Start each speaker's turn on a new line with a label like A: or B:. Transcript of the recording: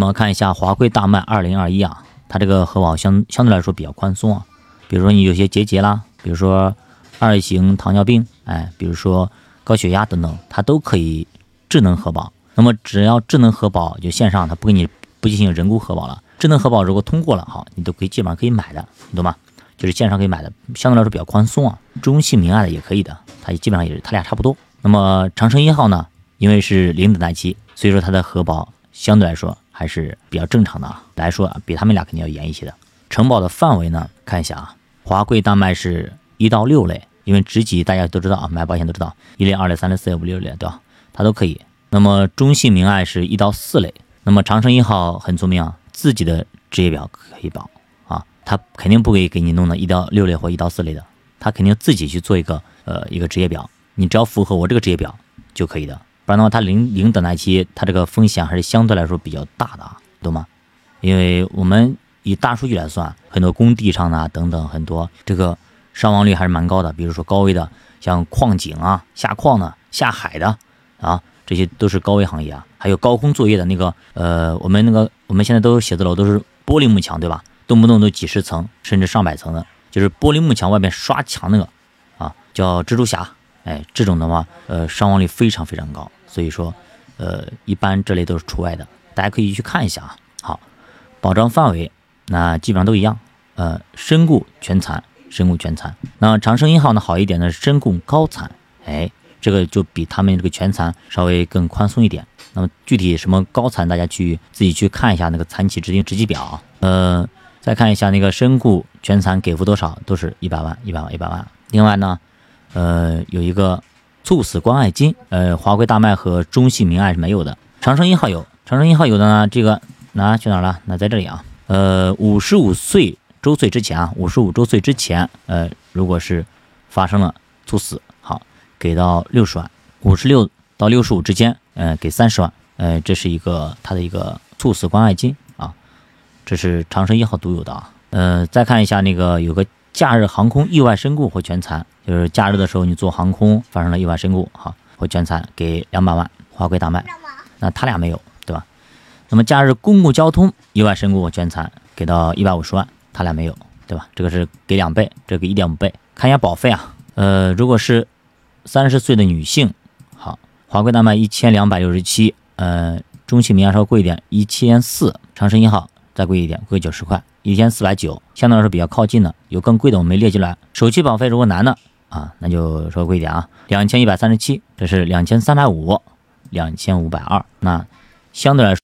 A: 我们看一下华贵大麦二零二一啊，它这个核保相相对来说比较宽松啊。比如说你有些结节啦，比如说二型糖尿病，哎，比如说高血压等等，它都可以智能核保。那么只要智能核保就线上，它不给你不进行人工核保了。智能核保如果通过了，好，你都可以基本上可以买的，你懂吗？就是线上可以买的，相对来说比较宽松啊。中信民爱的也可以的，它基本上也是它俩差不多。那么长城一号呢，因为是零等待期，所以说它的核保相对来说。还是比较正常的啊，来说啊，比他们俩肯定要严一些的。承保的范围呢，看一下啊，华贵大迈是一到六类，因为职级大家都知道啊，买保险都知道一类、二类、三类、四类、五类、六类，对吧？它都可以。那么中信明爱是一到四类，那么长城一号很聪明啊，自己的职业表可以保啊，他肯定不会给你弄到一到六类或一到四类的，他肯定自己去做一个呃一个职业表，你只要符合我这个职业表就可以的。不然的话，它零零等待期，它这个风险还是相对来说比较大的啊，懂吗？因为我们以大数据来算，很多工地上呢等等很多这个伤亡率还是蛮高的。比如说高危的，像矿井啊、下矿的、下海的啊，这些都是高危行业啊。还有高空作业的那个，呃，我们那个我们现在都写字楼都是玻璃幕墙，对吧？动不动都几十层甚至上百层的，就是玻璃幕墙外面刷墙那个啊，叫蜘蛛侠。哎，这种的话，呃，伤亡率非常非常高。所以说，呃，一般这类都是除外的，大家可以去看一下啊。好，保障范围那基本上都一样，呃，身故全残，身故全残。那长生一号呢好一点呢是身故高残，哎，这个就比他们这个全残稍微更宽松一点。那么具体什么高残，大家去自己去看一下那个残疾指定职级表。呃，再看一下那个身故全残给付多少，都是一百万，一百万，一百万。另外呢，呃，有一个。猝死关爱金，呃，华贵大麦和中信民爱是没有的，长城一号有，长城一号有的呢，这个那去哪儿了？那在这里啊，呃，五十五岁周岁之前啊，五十五周岁之前，呃，如果是发生了猝死，好，给到六十万，五十六到六十五之间，呃，给三十万，呃，这是一个它的一个猝死关爱金啊，这是长城一号独有的啊，呃，再看一下那个有个假日航空意外身故或全残。就是假日的时候，你坐航空发生了意外身故，哈，或全残，给两百万，华贵大迈，那他俩没有，对吧？那么假日公共交通意外身故或全残，给到一百五十万，他俩没有，对吧？这个是给两倍，这个一点五倍。看一下保费啊，呃，如果是三十岁的女性，好，华贵大迈一千两百六十七，呃，中信民安稍微贵一点，一千四，长生一号再贵一点，贵九十块，一千四百九，相对来说比较靠近的，有更贵的我没列进来。首期保费如果男的。啊，那就稍微贵一点啊，两千一百三十七，这是两千三百五，两千五百二，那相对来说。